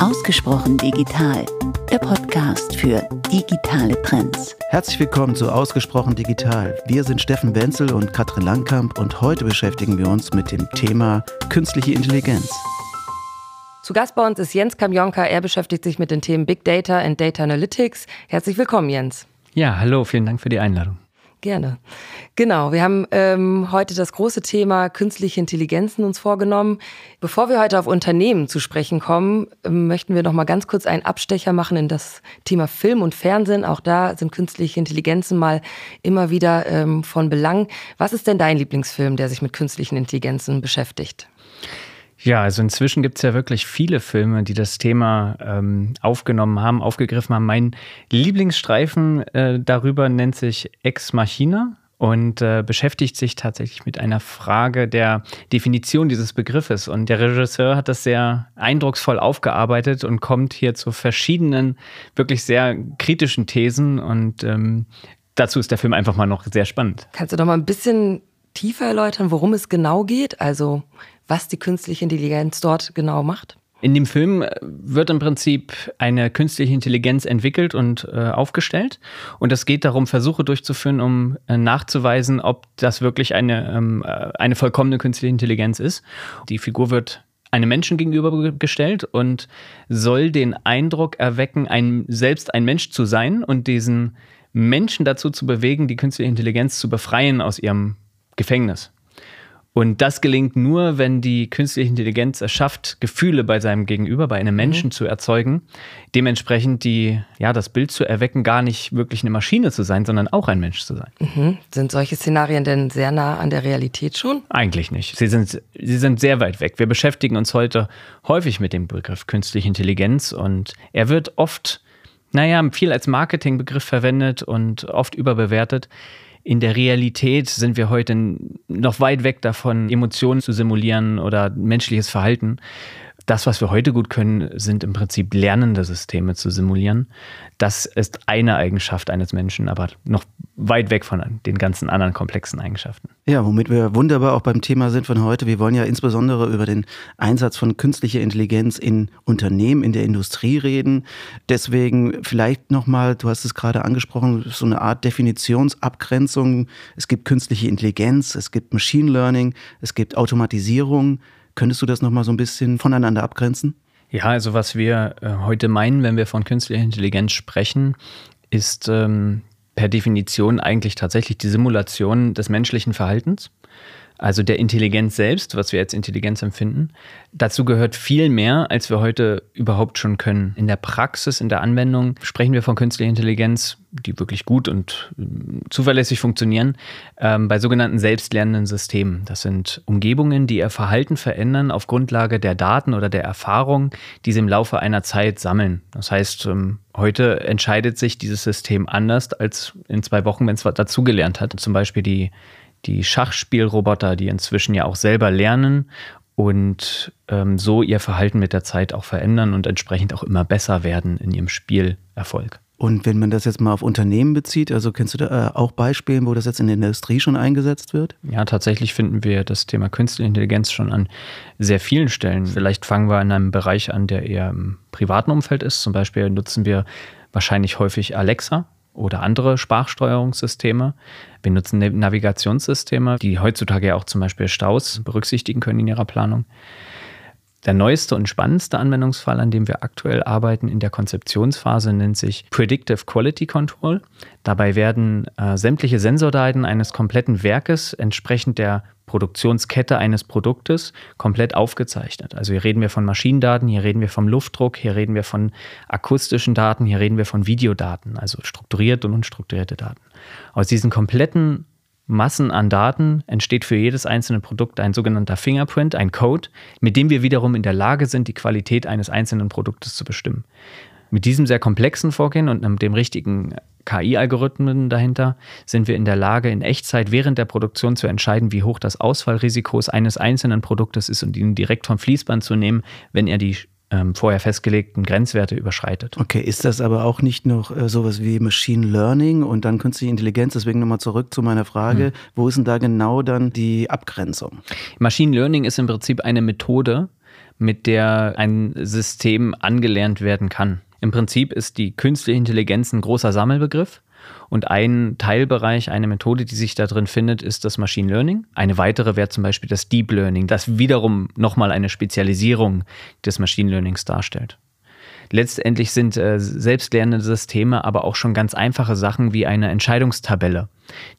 Ausgesprochen digital, der Podcast für digitale Trends. Herzlich willkommen zu Ausgesprochen digital. Wir sind Steffen Wenzel und Katrin Langkamp und heute beschäftigen wir uns mit dem Thema künstliche Intelligenz. Zu Gast bei uns ist Jens Kamjonka. Er beschäftigt sich mit den Themen Big Data and Data Analytics. Herzlich willkommen, Jens. Ja, hallo, vielen Dank für die Einladung. Gerne. Genau, wir haben ähm, heute das große Thema künstliche Intelligenzen uns vorgenommen. Bevor wir heute auf Unternehmen zu sprechen kommen, ähm, möchten wir noch mal ganz kurz einen Abstecher machen in das Thema Film und Fernsehen. Auch da sind künstliche Intelligenzen mal immer wieder ähm, von Belang. Was ist denn dein Lieblingsfilm, der sich mit künstlichen Intelligenzen beschäftigt? Ja, also inzwischen gibt es ja wirklich viele Filme, die das Thema ähm, aufgenommen haben, aufgegriffen haben. Mein Lieblingsstreifen äh, darüber nennt sich Ex Machina und äh, beschäftigt sich tatsächlich mit einer Frage der Definition dieses Begriffes. Und der Regisseur hat das sehr eindrucksvoll aufgearbeitet und kommt hier zu verschiedenen, wirklich sehr kritischen Thesen. Und ähm, dazu ist der Film einfach mal noch sehr spannend. Kannst du doch mal ein bisschen tiefer erläutern, worum es genau geht? Also was die künstliche Intelligenz dort genau macht? In dem Film äh, wird im Prinzip eine künstliche Intelligenz entwickelt und äh, aufgestellt. Und es geht darum, Versuche durchzuführen, um äh, nachzuweisen, ob das wirklich eine, ähm, äh, eine vollkommene künstliche Intelligenz ist. Die Figur wird einem Menschen gegenübergestellt und soll den Eindruck erwecken, ein, selbst ein Mensch zu sein und diesen Menschen dazu zu bewegen, die künstliche Intelligenz zu befreien aus ihrem Gefängnis. Und das gelingt nur, wenn die künstliche Intelligenz es schafft, Gefühle bei seinem Gegenüber, bei einem Menschen mhm. zu erzeugen. Dementsprechend die, ja, das Bild zu erwecken, gar nicht wirklich eine Maschine zu sein, sondern auch ein Mensch zu sein. Mhm. Sind solche Szenarien denn sehr nah an der Realität schon? Eigentlich nicht. Sie sind, sie sind sehr weit weg. Wir beschäftigen uns heute häufig mit dem Begriff künstliche Intelligenz und er wird oft, naja, viel als Marketingbegriff verwendet und oft überbewertet in der Realität sind wir heute noch weit weg davon, Emotionen zu simulieren oder menschliches Verhalten. Das, was wir heute gut können, sind im Prinzip lernende Systeme zu simulieren. Das ist eine Eigenschaft eines Menschen, aber noch weit weg von den ganzen anderen komplexen Eigenschaften. Ja, womit wir wunderbar auch beim Thema sind von heute. Wir wollen ja insbesondere über den Einsatz von künstlicher Intelligenz in Unternehmen, in der Industrie reden. Deswegen vielleicht nochmal, du hast es gerade angesprochen, so eine Art Definitionsabgrenzung. Es gibt künstliche Intelligenz, es gibt Machine Learning, es gibt Automatisierung. Könntest du das nochmal so ein bisschen voneinander abgrenzen? Ja, also was wir äh, heute meinen, wenn wir von künstlicher Intelligenz sprechen, ist ähm, per Definition eigentlich tatsächlich die Simulation des menschlichen Verhaltens also der Intelligenz selbst, was wir jetzt Intelligenz empfinden. Dazu gehört viel mehr, als wir heute überhaupt schon können. In der Praxis, in der Anwendung sprechen wir von künstlicher Intelligenz, die wirklich gut und ähm, zuverlässig funktionieren, ähm, bei sogenannten selbstlernenden Systemen. Das sind Umgebungen, die ihr Verhalten verändern auf Grundlage der Daten oder der Erfahrung, die sie im Laufe einer Zeit sammeln. Das heißt, ähm, heute entscheidet sich dieses System anders als in zwei Wochen, wenn es dazugelernt hat. Zum Beispiel die die Schachspielroboter, die inzwischen ja auch selber lernen und ähm, so ihr Verhalten mit der Zeit auch verändern und entsprechend auch immer besser werden in ihrem Spielerfolg. Und wenn man das jetzt mal auf Unternehmen bezieht, also kennst du da äh, auch Beispiele, wo das jetzt in der Industrie schon eingesetzt wird? Ja, tatsächlich finden wir das Thema Künstliche Intelligenz schon an sehr vielen Stellen. Vielleicht fangen wir in einem Bereich an, der eher im privaten Umfeld ist. Zum Beispiel nutzen wir wahrscheinlich häufig Alexa oder andere Sprachsteuerungssysteme. Wir nutzen Navigationssysteme, die heutzutage ja auch zum Beispiel Staus berücksichtigen können in ihrer Planung. Der neueste und spannendste Anwendungsfall, an dem wir aktuell arbeiten in der Konzeptionsphase, nennt sich Predictive Quality Control. Dabei werden äh, sämtliche Sensordaten eines kompletten Werkes entsprechend der Produktionskette eines Produktes komplett aufgezeichnet. Also hier reden wir von Maschinendaten, hier reden wir vom Luftdruck, hier reden wir von akustischen Daten, hier reden wir von Videodaten, also strukturierte und unstrukturierte Daten. Aus diesen kompletten Massen an Daten entsteht für jedes einzelne Produkt ein sogenannter Fingerprint, ein Code, mit dem wir wiederum in der Lage sind, die Qualität eines einzelnen Produktes zu bestimmen. Mit diesem sehr komplexen Vorgehen und dem richtigen KI-Algorithmen dahinter sind wir in der Lage, in Echtzeit während der Produktion zu entscheiden, wie hoch das Ausfallrisiko eines einzelnen Produktes ist und ihn direkt vom Fließband zu nehmen, wenn er die ähm, vorher festgelegten Grenzwerte überschreitet. Okay, ist das aber auch nicht noch äh, sowas wie Machine Learning und dann künstliche Intelligenz? Deswegen nochmal zurück zu meiner Frage, hm. wo ist denn da genau dann die Abgrenzung? Machine Learning ist im Prinzip eine Methode, mit der ein System angelernt werden kann. Im Prinzip ist die künstliche Intelligenz ein großer Sammelbegriff. Und ein Teilbereich, eine Methode, die sich da drin findet, ist das Machine Learning. Eine weitere wäre zum Beispiel das Deep Learning, das wiederum nochmal eine Spezialisierung des Machine Learnings darstellt. Letztendlich sind äh, selbstlernende Systeme aber auch schon ganz einfache Sachen wie eine Entscheidungstabelle,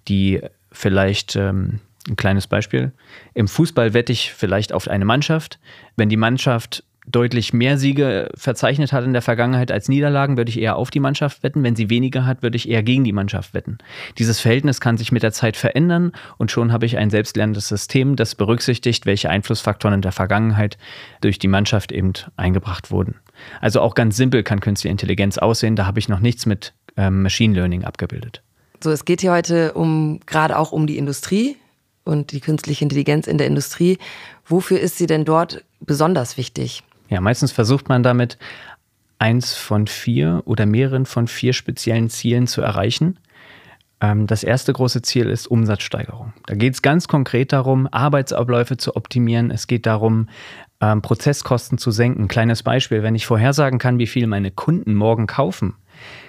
die vielleicht ähm, ein kleines Beispiel. Im Fußball wette ich vielleicht auf eine Mannschaft. Wenn die Mannschaft deutlich mehr Siege verzeichnet hat in der Vergangenheit als Niederlagen, würde ich eher auf die Mannschaft wetten. Wenn sie weniger hat, würde ich eher gegen die Mannschaft wetten. Dieses Verhältnis kann sich mit der Zeit verändern und schon habe ich ein selbstlernendes System, das berücksichtigt, welche Einflussfaktoren in der Vergangenheit durch die Mannschaft eben eingebracht wurden. Also auch ganz simpel kann künstliche Intelligenz aussehen. Da habe ich noch nichts mit ähm, Machine Learning abgebildet. So, es geht hier heute um gerade auch um die Industrie und die künstliche Intelligenz in der Industrie. Wofür ist sie denn dort besonders wichtig? Ja, meistens versucht man damit, eins von vier oder mehreren von vier speziellen Zielen zu erreichen. Ähm, das erste große Ziel ist Umsatzsteigerung. Da geht es ganz konkret darum, Arbeitsabläufe zu optimieren. Es geht darum, ähm, Prozesskosten zu senken. Kleines Beispiel, wenn ich vorhersagen kann, wie viel meine Kunden morgen kaufen,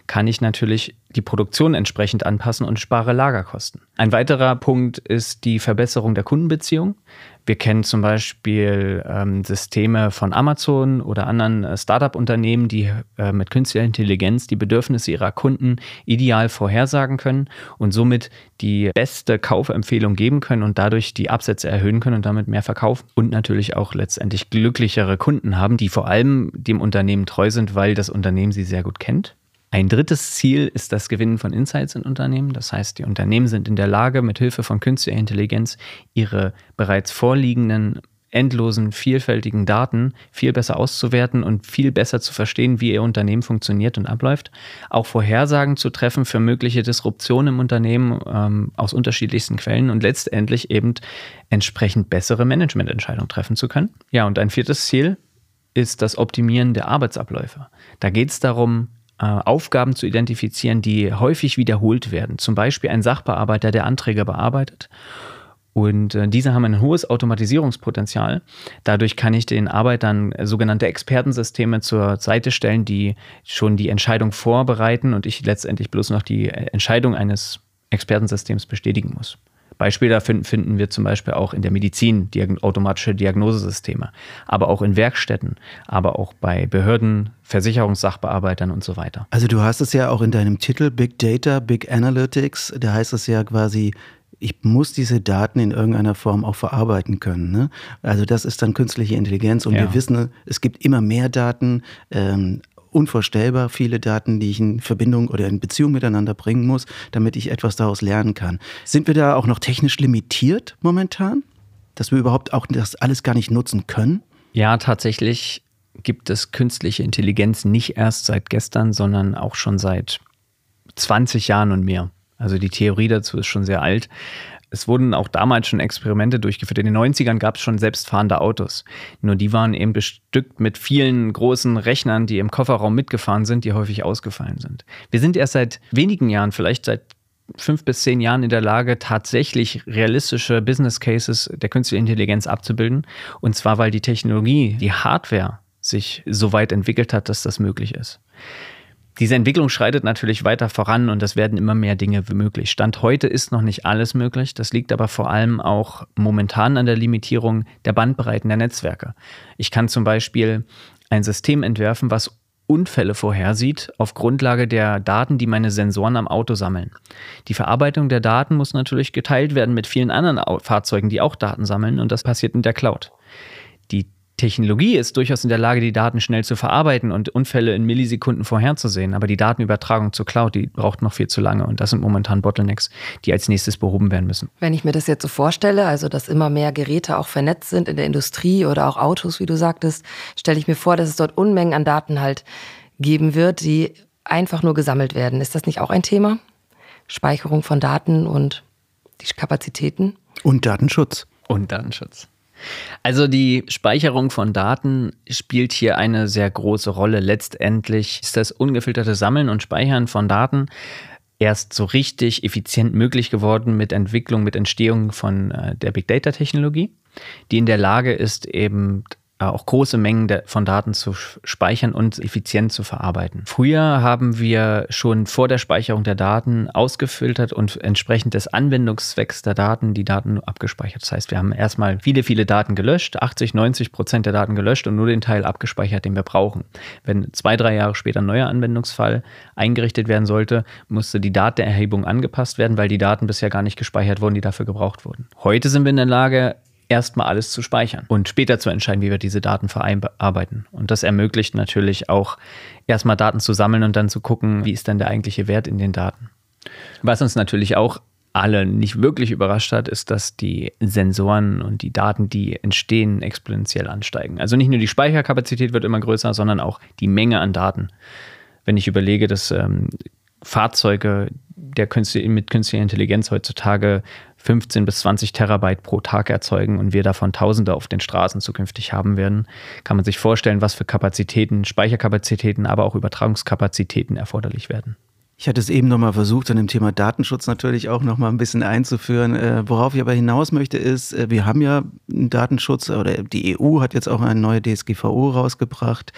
kann ich natürlich die Produktion entsprechend anpassen und spare Lagerkosten. Ein weiterer Punkt ist die Verbesserung der Kundenbeziehung. Wir kennen zum Beispiel ähm, Systeme von Amazon oder anderen äh, Startup-Unternehmen, die äh, mit künstlicher Intelligenz die Bedürfnisse ihrer Kunden ideal vorhersagen können und somit die beste Kaufempfehlung geben können und dadurch die Absätze erhöhen können und damit mehr verkaufen und natürlich auch letztendlich glücklichere Kunden haben, die vor allem dem Unternehmen treu sind, weil das Unternehmen sie sehr gut kennt. Ein drittes Ziel ist das Gewinnen von Insights in Unternehmen. Das heißt, die Unternehmen sind in der Lage, mit Hilfe von künstlicher Intelligenz ihre bereits vorliegenden endlosen, vielfältigen Daten viel besser auszuwerten und viel besser zu verstehen, wie ihr Unternehmen funktioniert und abläuft. Auch Vorhersagen zu treffen für mögliche Disruptionen im Unternehmen ähm, aus unterschiedlichsten Quellen und letztendlich eben entsprechend bessere Managemententscheidungen treffen zu können. Ja, und ein viertes Ziel ist das Optimieren der Arbeitsabläufe. Da geht es darum, Aufgaben zu identifizieren, die häufig wiederholt werden. Zum Beispiel ein Sachbearbeiter, der Anträge bearbeitet. Und äh, diese haben ein hohes Automatisierungspotenzial. Dadurch kann ich den Arbeitern sogenannte Expertensysteme zur Seite stellen, die schon die Entscheidung vorbereiten und ich letztendlich bloß noch die Entscheidung eines Expertensystems bestätigen muss. Beispiele dafür finden wir zum Beispiel auch in der Medizin, diag automatische Diagnosesysteme, aber auch in Werkstätten, aber auch bei Behörden, Versicherungssachbearbeitern und so weiter. Also du hast es ja auch in deinem Titel Big Data, Big Analytics, da heißt es ja quasi, ich muss diese Daten in irgendeiner Form auch verarbeiten können. Ne? Also das ist dann künstliche Intelligenz und ja. wir wissen, es gibt immer mehr Daten. Ähm, unvorstellbar viele Daten, die ich in Verbindung oder in Beziehung miteinander bringen muss, damit ich etwas daraus lernen kann. Sind wir da auch noch technisch limitiert momentan, dass wir überhaupt auch das alles gar nicht nutzen können? Ja, tatsächlich gibt es künstliche Intelligenz nicht erst seit gestern, sondern auch schon seit 20 Jahren und mehr. Also die Theorie dazu ist schon sehr alt es wurden auch damals schon Experimente durchgeführt. In den 90ern gab es schon selbstfahrende Autos. Nur die waren eben bestückt mit vielen großen Rechnern, die im Kofferraum mitgefahren sind, die häufig ausgefallen sind. Wir sind erst seit wenigen Jahren, vielleicht seit fünf bis zehn Jahren in der Lage, tatsächlich realistische Business Cases der künstlichen Intelligenz abzubilden. Und zwar, weil die Technologie, die Hardware sich so weit entwickelt hat, dass das möglich ist. Diese Entwicklung schreitet natürlich weiter voran und es werden immer mehr Dinge möglich. Stand heute ist noch nicht alles möglich. Das liegt aber vor allem auch momentan an der Limitierung der Bandbreiten der Netzwerke. Ich kann zum Beispiel ein System entwerfen, was Unfälle vorhersieht auf Grundlage der Daten, die meine Sensoren am Auto sammeln. Die Verarbeitung der Daten muss natürlich geteilt werden mit vielen anderen Fahrzeugen, die auch Daten sammeln und das passiert in der Cloud. Technologie ist durchaus in der Lage, die Daten schnell zu verarbeiten und Unfälle in Millisekunden vorherzusehen. Aber die Datenübertragung zur Cloud, die braucht noch viel zu lange. Und das sind momentan Bottlenecks, die als nächstes behoben werden müssen. Wenn ich mir das jetzt so vorstelle, also dass immer mehr Geräte auch vernetzt sind in der Industrie oder auch Autos, wie du sagtest, stelle ich mir vor, dass es dort Unmengen an Daten halt geben wird, die einfach nur gesammelt werden. Ist das nicht auch ein Thema? Speicherung von Daten und die Kapazitäten? Und Datenschutz. Und Datenschutz. Also die Speicherung von Daten spielt hier eine sehr große Rolle. Letztendlich ist das ungefilterte Sammeln und Speichern von Daten erst so richtig effizient möglich geworden mit Entwicklung, mit Entstehung von äh, der Big Data Technologie, die in der Lage ist, eben auch große Mengen von Daten zu speichern und effizient zu verarbeiten. Früher haben wir schon vor der Speicherung der Daten ausgefiltert und entsprechend des Anwendungszwecks der Daten die Daten abgespeichert. Das heißt, wir haben erstmal viele, viele Daten gelöscht, 80, 90 Prozent der Daten gelöscht und nur den Teil abgespeichert, den wir brauchen. Wenn zwei, drei Jahre später ein neuer Anwendungsfall eingerichtet werden sollte, musste die Datenerhebung angepasst werden, weil die Daten bisher gar nicht gespeichert wurden, die dafür gebraucht wurden. Heute sind wir in der Lage, erstmal alles zu speichern und später zu entscheiden, wie wir diese Daten verarbeiten. Und das ermöglicht natürlich auch erstmal Daten zu sammeln und dann zu gucken, wie ist dann der eigentliche Wert in den Daten. Was uns natürlich auch alle nicht wirklich überrascht hat, ist, dass die Sensoren und die Daten, die entstehen, exponentiell ansteigen. Also nicht nur die Speicherkapazität wird immer größer, sondern auch die Menge an Daten. Wenn ich überlege, dass ähm, Fahrzeuge der Künstliche, mit künstlicher Intelligenz heutzutage 15 bis 20 Terabyte pro Tag erzeugen und wir davon Tausende auf den Straßen zukünftig haben werden, kann man sich vorstellen, was für Kapazitäten, Speicherkapazitäten, aber auch Übertragungskapazitäten erforderlich werden. Ich hatte es eben nochmal versucht, an dem Thema Datenschutz natürlich auch nochmal ein bisschen einzuführen. Äh, worauf ich aber hinaus möchte, ist, äh, wir haben ja einen Datenschutz oder die EU hat jetzt auch eine neue DSGVO rausgebracht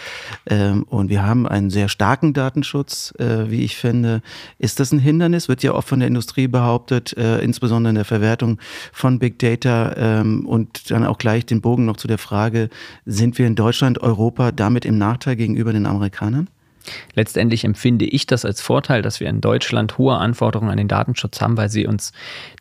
ähm, und wir haben einen sehr starken Datenschutz, äh, wie ich finde. Ist das ein Hindernis? Wird ja oft von der Industrie behauptet, äh, insbesondere in der Verwertung von Big Data ähm, und dann auch gleich den Bogen noch zu der Frage, sind wir in Deutschland, Europa damit im Nachteil gegenüber den Amerikanern? Letztendlich empfinde ich das als Vorteil, dass wir in Deutschland hohe Anforderungen an den Datenschutz haben, weil sie uns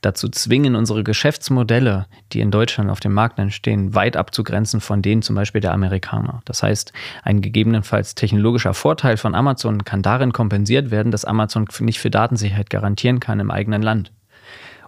dazu zwingen, unsere Geschäftsmodelle, die in Deutschland auf dem Markt entstehen, weit abzugrenzen von denen zum Beispiel der Amerikaner. Das heißt, ein gegebenenfalls technologischer Vorteil von Amazon kann darin kompensiert werden, dass Amazon nicht für Datensicherheit garantieren kann im eigenen Land.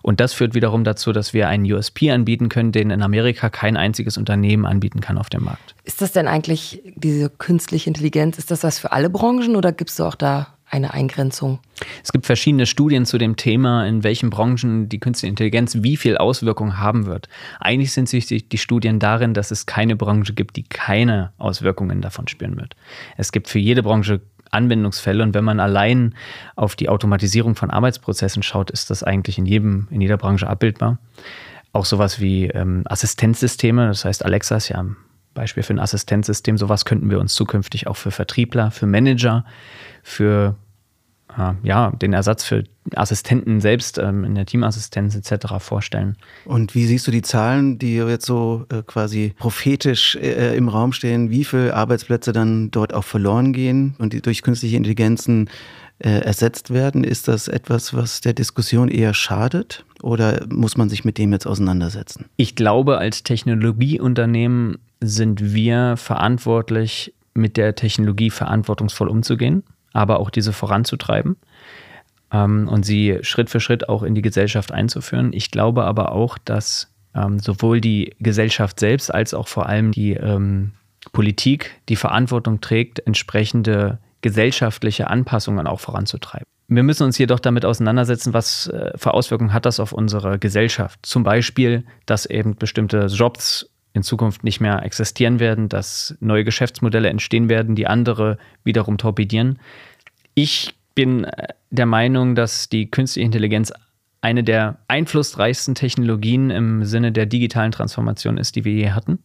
Und das führt wiederum dazu, dass wir einen USP anbieten können, den in Amerika kein einziges Unternehmen anbieten kann auf dem Markt. Ist das denn eigentlich diese künstliche Intelligenz, ist das was für alle Branchen oder gibt es auch da eine Eingrenzung? Es gibt verschiedene Studien zu dem Thema, in welchen Branchen die künstliche Intelligenz wie viel Auswirkungen haben wird. Eigentlich sind sich die Studien darin, dass es keine Branche gibt, die keine Auswirkungen davon spüren wird. Es gibt für jede Branche Anwendungsfälle. Und wenn man allein auf die Automatisierung von Arbeitsprozessen schaut, ist das eigentlich in jedem, in jeder Branche abbildbar. Auch sowas wie ähm, Assistenzsysteme, das heißt Alexa ist ja ein Beispiel für ein Assistenzsystem. Sowas könnten wir uns zukünftig auch für Vertriebler, für Manager, für ja, den Ersatz für Assistenten selbst ähm, in der Teamassistenz etc. vorstellen. Und wie siehst du die Zahlen, die jetzt so äh, quasi prophetisch äh, im Raum stehen, wie viele Arbeitsplätze dann dort auch verloren gehen und die durch künstliche Intelligenzen äh, ersetzt werden? Ist das etwas, was der Diskussion eher schadet oder muss man sich mit dem jetzt auseinandersetzen? Ich glaube, als Technologieunternehmen sind wir verantwortlich, mit der Technologie verantwortungsvoll umzugehen aber auch diese voranzutreiben ähm, und sie Schritt für Schritt auch in die Gesellschaft einzuführen. Ich glaube aber auch, dass ähm, sowohl die Gesellschaft selbst als auch vor allem die ähm, Politik die Verantwortung trägt, entsprechende gesellschaftliche Anpassungen auch voranzutreiben. Wir müssen uns jedoch damit auseinandersetzen, was äh, für Auswirkungen hat das auf unsere Gesellschaft. Zum Beispiel, dass eben bestimmte Jobs in Zukunft nicht mehr existieren werden, dass neue Geschäftsmodelle entstehen werden, die andere wiederum torpedieren. Ich bin äh, der Meinung, dass die künstliche Intelligenz eine der einflussreichsten Technologien im Sinne der digitalen Transformation ist, die wir je hatten.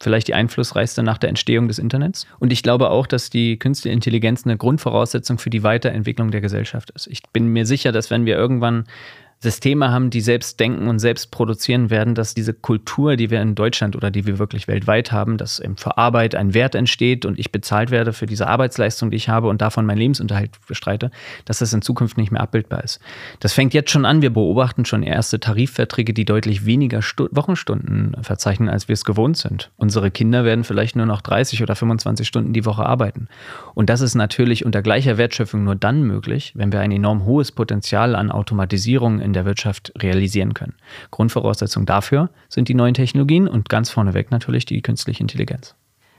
Vielleicht die einflussreichste nach der Entstehung des Internets. Und ich glaube auch, dass die künstliche Intelligenz eine Grundvoraussetzung für die Weiterentwicklung der Gesellschaft ist. Ich bin mir sicher, dass wenn wir irgendwann Systeme haben, die selbst denken und selbst produzieren werden, dass diese Kultur, die wir in Deutschland oder die wir wirklich weltweit haben, dass eben für Arbeit ein Wert entsteht und ich bezahlt werde für diese Arbeitsleistung, die ich habe und davon meinen Lebensunterhalt bestreite, dass das in Zukunft nicht mehr abbildbar ist. Das fängt jetzt schon an. Wir beobachten schon erste Tarifverträge, die deutlich weniger Stu Wochenstunden verzeichnen, als wir es gewohnt sind. Unsere Kinder werden vielleicht nur noch 30 oder 25 Stunden die Woche arbeiten. Und das ist natürlich unter gleicher Wertschöpfung nur dann möglich, wenn wir ein enorm hohes Potenzial an Automatisierung in der Wirtschaft realisieren können. Grundvoraussetzung dafür sind die neuen Technologien und ganz vorneweg natürlich die künstliche Intelligenz.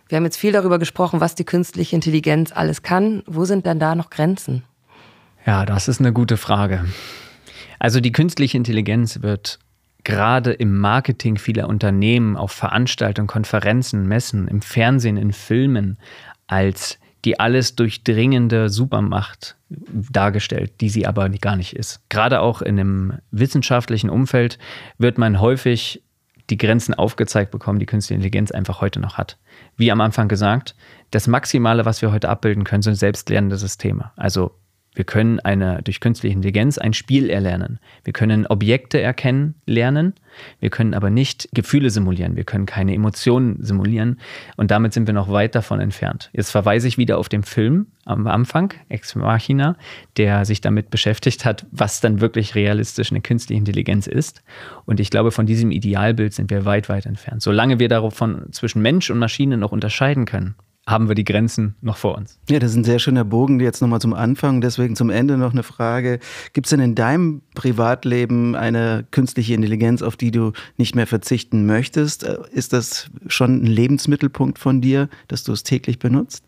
Wir haben jetzt viel darüber gesprochen, was die künstliche Intelligenz alles kann. Wo sind dann da noch Grenzen? Ja, das ist eine gute Frage. Also die künstliche Intelligenz wird gerade im Marketing vieler Unternehmen, auf Veranstaltungen, Konferenzen, Messen, im Fernsehen, in Filmen als die alles durchdringende Supermacht dargestellt, die sie aber gar nicht ist. Gerade auch in einem wissenschaftlichen Umfeld wird man häufig die Grenzen aufgezeigt bekommen, die künstliche Intelligenz einfach heute noch hat. Wie am Anfang gesagt, das Maximale, was wir heute abbilden können, sind selbstlernende Systeme. Also wir können eine, durch künstliche Intelligenz ein Spiel erlernen. Wir können Objekte erkennen, lernen. Wir können aber nicht Gefühle simulieren. Wir können keine Emotionen simulieren. Und damit sind wir noch weit davon entfernt. Jetzt verweise ich wieder auf den Film am Anfang, Ex Machina, der sich damit beschäftigt hat, was dann wirklich realistisch eine künstliche Intelligenz ist. Und ich glaube, von diesem Idealbild sind wir weit, weit entfernt. Solange wir davon zwischen Mensch und Maschine noch unterscheiden können, haben wir die Grenzen noch vor uns. Ja, das ist ein sehr schöner Bogen jetzt nochmal zum Anfang. Deswegen zum Ende noch eine Frage. Gibt es denn in deinem Privatleben eine künstliche Intelligenz, auf die du nicht mehr verzichten möchtest? Äh, ist das schon ein Lebensmittelpunkt von dir, dass du es täglich benutzt?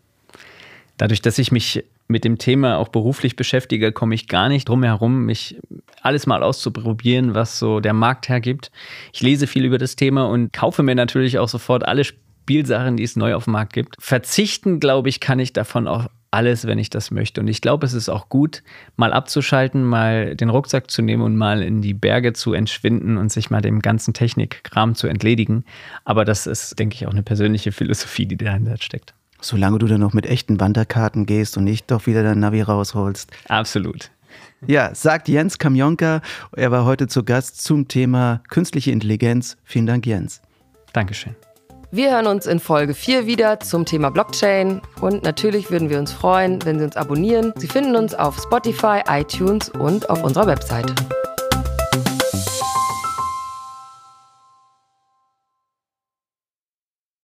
Dadurch, dass ich mich mit dem Thema auch beruflich beschäftige, komme ich gar nicht drum herum, mich alles mal auszuprobieren, was so der Markt hergibt. Ich lese viel über das Thema und kaufe mir natürlich auch sofort alle Spielsachen, die es neu auf dem Markt gibt. Verzichten, glaube ich, kann ich davon auch alles, wenn ich das möchte. Und ich glaube, es ist auch gut, mal abzuschalten, mal den Rucksack zu nehmen und mal in die Berge zu entschwinden und sich mal dem ganzen Technikkram zu entledigen. Aber das ist, denke ich, auch eine persönliche Philosophie, die dahinter steckt. Solange du dann noch mit echten Wanderkarten gehst und nicht doch wieder dein Navi rausholst. Absolut. Ja, sagt Jens Kamionka. Er war heute zu Gast zum Thema künstliche Intelligenz. Vielen Dank, Jens. Dankeschön. Wir hören uns in Folge 4 wieder zum Thema Blockchain und natürlich würden wir uns freuen, wenn Sie uns abonnieren. Sie finden uns auf Spotify, iTunes und auf unserer Webseite.